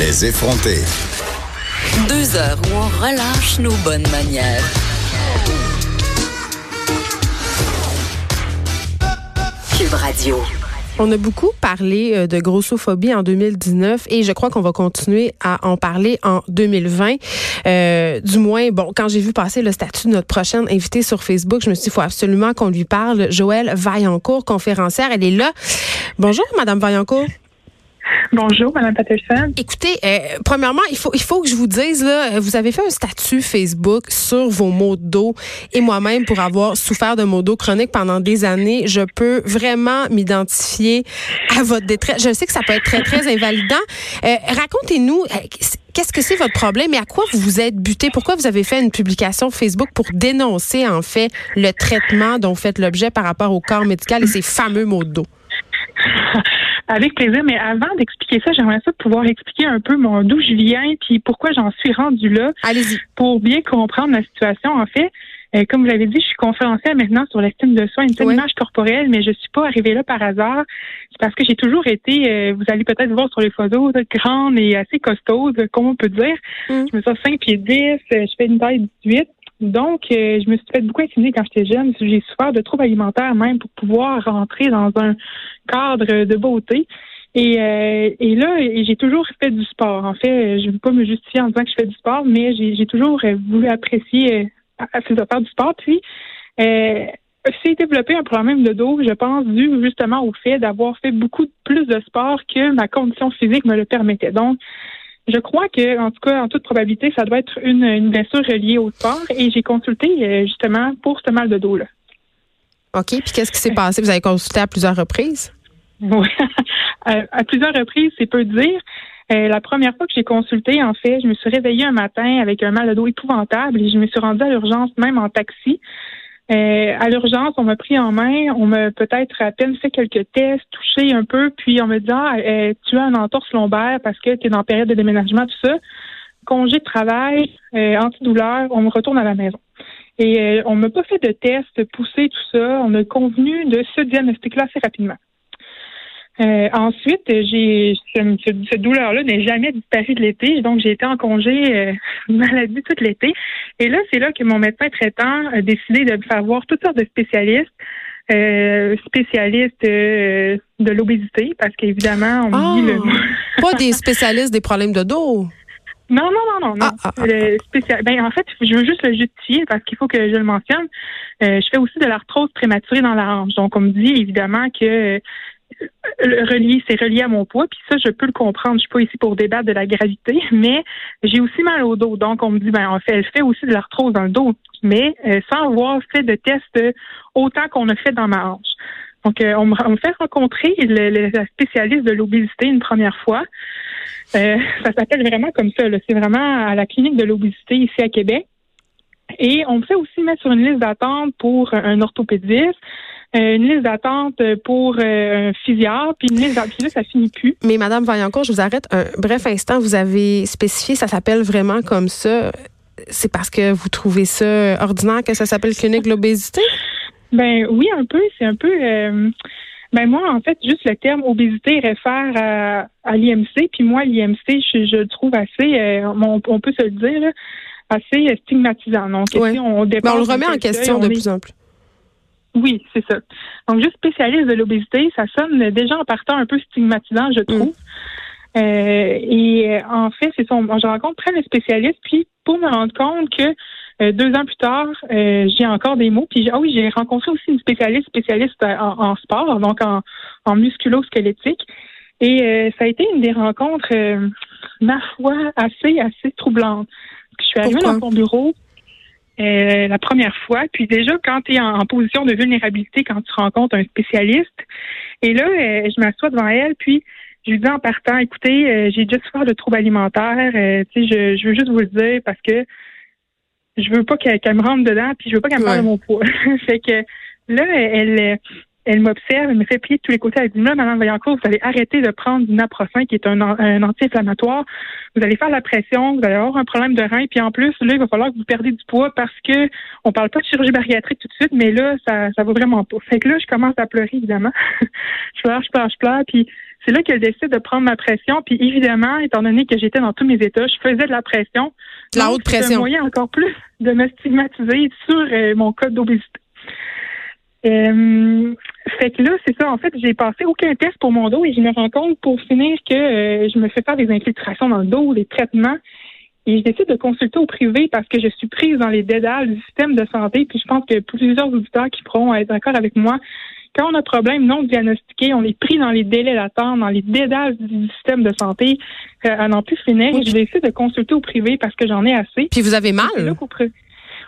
Les effronter. Deux heures où on relâche nos bonnes manières. Cube Radio. On a beaucoup parlé euh, de grossophobie en 2019 et je crois qu'on va continuer à en parler en 2020. Euh, du moins, bon, quand j'ai vu passer le statut de notre prochaine invitée sur Facebook, je me suis dit, il faut absolument qu'on lui parle. Joëlle Vaillancourt, conférencière, elle est là. Bonjour, Madame Vaillancourt. Bonjour, Mme Patterson. Écoutez, euh, premièrement, il faut, il faut que je vous dise, là, vous avez fait un statut Facebook sur vos maux de dos et moi-même, pour avoir souffert de maux de dos chroniques pendant des années, je peux vraiment m'identifier à votre détresse. Je sais que ça peut être très, très invalidant. Euh, Racontez-nous, euh, qu'est-ce que c'est votre problème et à quoi vous vous êtes buté? Pourquoi vous avez fait une publication Facebook pour dénoncer, en fait, le traitement dont vous faites l'objet par rapport au corps médical et ces fameux maux de dos? Avec plaisir, mais avant d'expliquer ça, j'aimerais ça pouvoir expliquer un peu mon d'où je viens puis pourquoi j'en suis rendu là. Allez-y. Pour bien comprendre la situation, en fait. Euh, comme vous l'avez dit, je suis conférencière maintenant sur l'estime de soi, une Oui. image corporelle, mais je suis pas arrivée là par hasard. C'est parce que j'ai toujours été, euh, vous allez peut-être voir sur les photos, grande et assez costaude, comme on peut dire. Mm. Je me sens 5 pieds 10, euh, je fais une taille 18. Donc, euh, je me suis fait beaucoup intimider quand j'étais jeune. J'ai souffert de troubles alimentaires même pour pouvoir rentrer dans un cadre de beauté. Et, euh, et là, j'ai toujours fait du sport. En fait, je ne veux pas me justifier en disant que je fais du sport, mais j'ai toujours voulu apprécier euh, faire du sport. Puis, euh, développé un problème de dos, je pense, dû justement au fait d'avoir fait beaucoup plus de sport que ma condition physique me le permettait. Donc, je crois que, en tout cas, en toute probabilité, ça doit être une, une blessure reliée au sport. Et j'ai consulté euh, justement pour ce mal de dos-là. OK. Puis qu'est-ce qui s'est passé? Vous avez consulté à plusieurs reprises? Oui. à, à plusieurs reprises, c'est peu dire. Euh, la première fois que j'ai consulté, en fait, je me suis réveillée un matin avec un mal de dos épouvantable et je me suis rendue à l'urgence même en taxi. Euh, à l'urgence, on m'a pris en main, on m'a peut-être à peine fait quelques tests, touché un peu, puis on me dit ah, euh, tu as un entorse lombaire parce que tu es dans la période de déménagement, tout ça. Congé de travail, euh, antidouleur, on me retourne à la maison. Et euh, on m'a pas fait de tests poussés, tout ça. On a convenu de ce diagnostic-là assez rapidement. Euh, ensuite, j'ai ce- ce- cette douleur-là n'est jamais disparu de l'été, donc j'ai été en congé euh, maladie tout l'été. Et là, c'est là que mon médecin traitant a décidé de me faire voir toutes sortes de spécialistes, euh, spécialistes euh, de l'obésité, parce qu'évidemment, on me dit le Ah! Pas des spécialistes des problèmes de dos? non, non, non, non, non. Ah, ah, ah, Le spécial... ben, en fait, je veux juste le justifier parce qu'il faut que je le mentionne. Euh, je fais aussi de l'arthrose prématurée dans la hanche. Donc, on me dit évidemment que euh, relié, c'est relié à mon poids. Puis ça, je peux le comprendre. Je suis pas ici pour débattre de la gravité, mais j'ai aussi mal au dos. Donc, on me dit, ben, en fait, elle fait aussi de l'arthrose dans le dos, mais euh, sans avoir fait de tests euh, autant qu'on a fait dans ma hanche. Donc, euh, on, me, on me fait rencontrer le, la spécialiste de l'obésité une première fois. Euh, ça s'appelle vraiment comme ça. C'est vraiment à la clinique de l'obésité ici à Québec. Et on me fait aussi mettre sur une liste d'attente pour un orthopédiste, une liste d'attente pour euh, un physiatre, puis une liste d'attente. Puis là, ça finit plus. Mais Madame Vaillancourt, je vous arrête un bref instant. Vous avez spécifié, ça s'appelle vraiment comme ça. C'est parce que vous trouvez ça ordinaire que ça s'appelle clinique de l'obésité? Ben oui, un peu. C'est un peu. euh, ben moi, en fait, juste le terme obésité réfère à, à l'IMC. Puis moi, l'IMC, je, je le trouve assez, euh, on, on peut se le dire, là, assez euh, stigmatisant. Donc, Ouais. si on, dépasse on le remet en question de est- plus en plus. Oui, c'est ça. Donc, juste spécialiste de l'obésité, ça sonne déjà en partant un peu stigmatisant, je trouve. Euh, et euh, en fait, c'est ça. on- Je rencontre plein de spécialistes, puis pour me rendre compte que euh, deux ans plus tard, euh, j'ai encore des mots. Puis j'ai- ah oui, j'ai rencontré aussi une spécialiste spécialiste euh, en, en sport, donc en, en musculo-squelettique. Et euh, ça a été une des rencontres, euh, ma foi, assez, assez troublantes. Je suis arrivée Pourquoi? dans son bureau euh, la première fois, puis déjà quand tu es en, en position de vulnérabilité, quand tu rencontres un spécialiste, et là, euh, je m'assois devant elle, puis je lui dis en partant, écoutez, euh, j'ai déjà souffert de troubles alimentaires, euh, tu sais, je, je veux juste vous le dire parce que je veux pas qu'elle me rentre dedans, puis je veux pas qu'elle me Ouais. parle de mon poids. fait que là, elle, elle m'observe, elle me fait plier de tous les côtés. Elle dit là, Madame Vaillancourt, vous allez arrêter de prendre du naproxen, qui est un, un anti-inflammatoire. Vous allez faire la pression, vous allez avoir un problème de rein, puis en plus, là, il va falloir que vous perdiez du poids parce que on parle pas de chirurgie bariatrique tout de suite, mais là, ça, ça va vraiment pas. Fait que là, je commence à pleurer, évidemment. je pleure, je pleure, je pleure, puis c'est là qu'elle décide de prendre ma pression. Puis évidemment, étant donné que j'étais dans tous mes états, je faisais de la pression. De la haute pression. un moyen encore plus de me stigmatiser sur euh, mon code d'obésité. Euh, fait que là, c'est ça. En fait, j'ai passé aucun test pour mon dos et je me rends compte pour finir que euh, je me fais faire des infiltrations dans le dos, des traitements. Et je décide de consulter au privé parce que je suis prise dans les dédales du système de santé. Puis je pense que plusieurs auditeurs qui pourront être d'accord avec moi, quand on a un problème non diagnostiqué, on est pris dans les délais d'attente, dans les dédales du système de santé euh, à n'en plus finir. Et je décide de consulter au privé parce que j'en ai assez. Puis vous avez mal?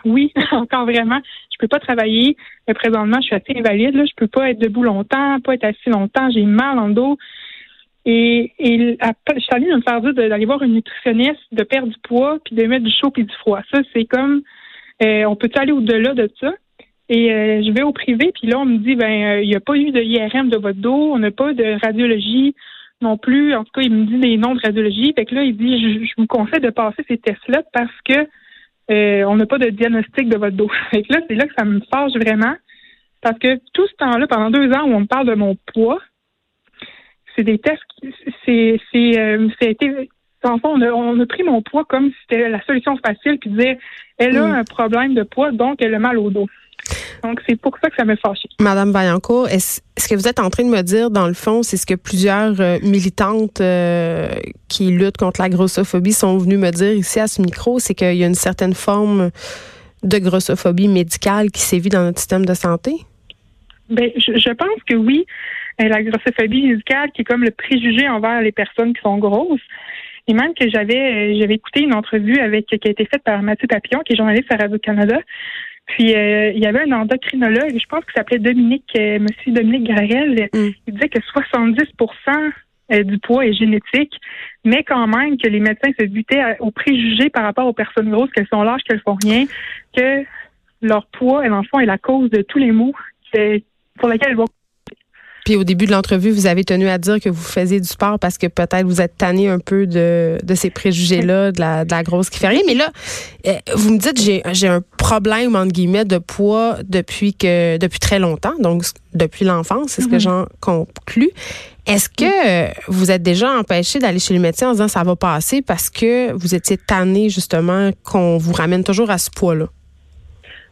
Oui, encore vraiment. Je peux pas travailler. Mais présentement, je suis assez invalide. Là. Je peux pas être debout longtemps, pas être assis longtemps. J'ai mal en dos. Et, et je suis allée me faire dire d'aller voir une nutritionniste, de perdre du poids, puis de mettre du chaud puis du froid. Ça, c'est comme euh, on peut aller au-delà de ça? Et euh, je vais au privé, puis là, on me dit ben euh, il n'y a pas eu de IRM de votre dos, on n'a pas de radiologie non plus. En tout cas, il me dit des noms de radiologie. Fait que là, il dit je vous conseille de passer ces tests-là parce que euh, on n'a pas de diagnostic de votre dos. Fait que là, c'est là que ça me fâche vraiment. Parce que tout ce temps-là, pendant deux ans où on me parle de mon poids, c'est des tests, c'est, c'est, euh, été, en fond, on a, on a, pris mon poids comme si c'était la solution facile, puis dire, elle a mm. un problème de poids, donc elle a mal au dos. Donc, c'est pour ça que ça me fâché. Madame Vaillancourt, est-ce, que vous êtes en train de me dire, dans le fond, c'est ce que plusieurs euh, militantes euh, qui luttent contre la grossophobie sont venues me dire ici à ce micro, c'est qu'il y a une certaine forme de grossophobie médicale qui sévit dans notre système de santé? Ben, je, pense que oui. Euh, la grossophobie médicale, qui est comme le préjugé envers les personnes qui sont grosses. Et même que j'avais j'avais écouté une entrevue avec qui a été faite par Mathieu Papillon, qui est journaliste à Radio-Canada, puis euh, il y avait un endocrinologue, je pense qu'il s'appelait Dominique, euh, Monsieur Dominique Grael. Mm. Il disait que 70% euh, du poids est génétique, mais quand même que les médecins se butaient aux préjugés par rapport aux personnes grosses, qu'elles sont larges, qu'elles font rien, que leur poids, en fond, est la cause de tous les maux pour lesquels elles vont puis au début de l'entrevue, vous avez tenu à dire que vous faisiez du sport parce que peut-être vous êtes tanné un peu de, de ces préjugés-là, de la, de la grosse qui fait rien. Mais là, euh, vous me dites j'ai j'ai un problème entre guillemets de poids depuis que depuis très longtemps, donc depuis l'enfance, c'est ce que mhm. j'en conclus. Est-ce que vous êtes déjà empêché d'aller chez le médecin en disant ça va passer parce que vous étiez tanné justement qu'on vous ramène toujours à ce poids-là?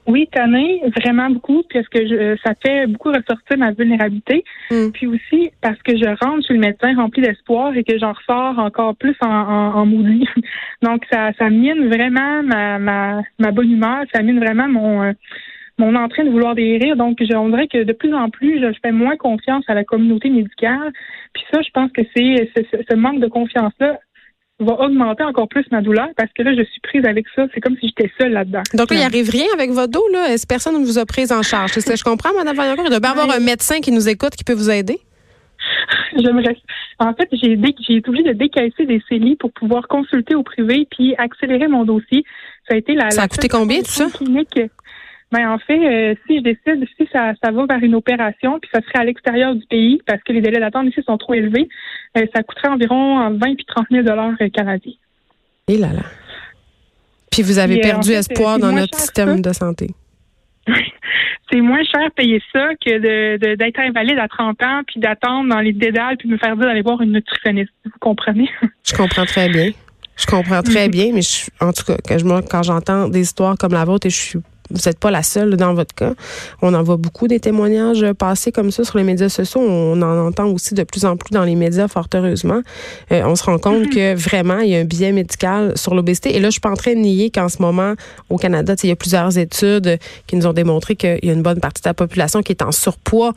Oui, tanné, vraiment beaucoup, parce que je, ça fait beaucoup ressortir ma vulnérabilité. Mm. Puis aussi parce que je rentre chez le médecin rempli d'espoir et que j'en ressors encore plus en, en, maudit. Donc ça, ça mine vraiment ma, ma, ma bonne humeur, ça mine vraiment mon euh, mon entrain de vouloir guérir. Donc, je dirais que de plus en plus, je fais moins confiance à la communauté médicale. Puis ça, je pense que c'est ce manque de confiance-là va augmenter encore plus ma douleur parce que là, je suis prise avec ça. C'est comme si j'étais seule là-dedans. Donc, il n'y arrive rien avec votre dos, là? Est-ce que personne ne vous a prise en charge? C'est je comprends, Mme Vaillancourt? Il doit bien avoir un médecin qui nous écoute qui peut vous aider? J'aimerais. En fait, j'ai été obligée de décaisser des CELI pour pouvoir consulter au privé puis accélérer mon dossier. Ça a été la. Ça a coûté combien, tout ça? Clinique ben, en fait, euh, si je décide, si ça, ça va vers une opération, puis ça serait à l'extérieur du pays, parce que les délais d'attente ici sont trop élevés, euh, ça coûterait environ 20 puis 30 000 dollars euh, canadiens. Et là là. Puis vous avez perdu espoir dans notre système de santé. c'est moins cher payer ça que de, d'être invalide à 30 ans, puis d'attendre dans les dédales, puis me faire dire d'aller voir une nutritionniste. Vous comprenez? Je comprends très bien. Je comprends très mm-hmm. bien, mais en tout cas, je, quand j'entends des histoires comme la vôtre, et je suis vous n'êtes pas la seule dans votre cas. On en voit beaucoup des témoignages passés comme ça sur les médias sociaux. On en entend aussi de plus en plus dans les médias, fort heureusement. Euh, on se rend compte mm-hmm. que vraiment, il y a un biais médical sur l'obésité. Et là, je suis pas en train de nier qu'en ce moment, au Canada, il y a plusieurs études qui nous ont démontré qu'il y a une bonne partie de la population qui est en surpoids.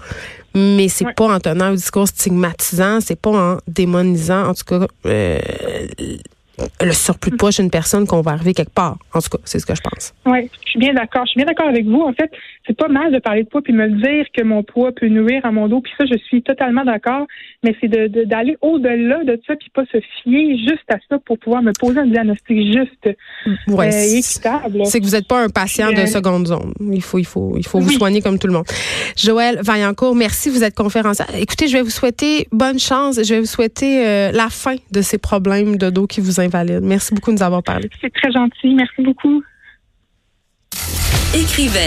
Mais c'est pas en tenant un discours stigmatisant, c'est pas en démonisant, en tout cas, euh, le surplus de poids chez une personne qu'on va arriver quelque part. En tout cas, c'est ce que je pense. Oui, je suis bien d'accord. Je suis bien d'accord avec vous. En fait, c'est pas mal de parler de poids puis me dire que mon poids peut nuire à mon dos. Puis ça, je suis totalement d'accord. Mais c'est de, d'aller au-delà de ça puis pas se fier juste à ça pour pouvoir me poser un diagnostic juste ouais, euh, équitable. C'est que vous n'êtes pas un patient de euh, seconde zone. Il faut, il faut, il faut vous soigner comme tout le monde. Joël Vaillancourt, merci. Vous êtes conférencière. Écoutez, je vais vous souhaiter bonne chance. Je vais vous souhaiter euh, la fin de ces problèmes de dos qui vous invalident. Merci beaucoup de nous avoir parlé. C'est très gentil. Merci beaucoup. Écrivaine.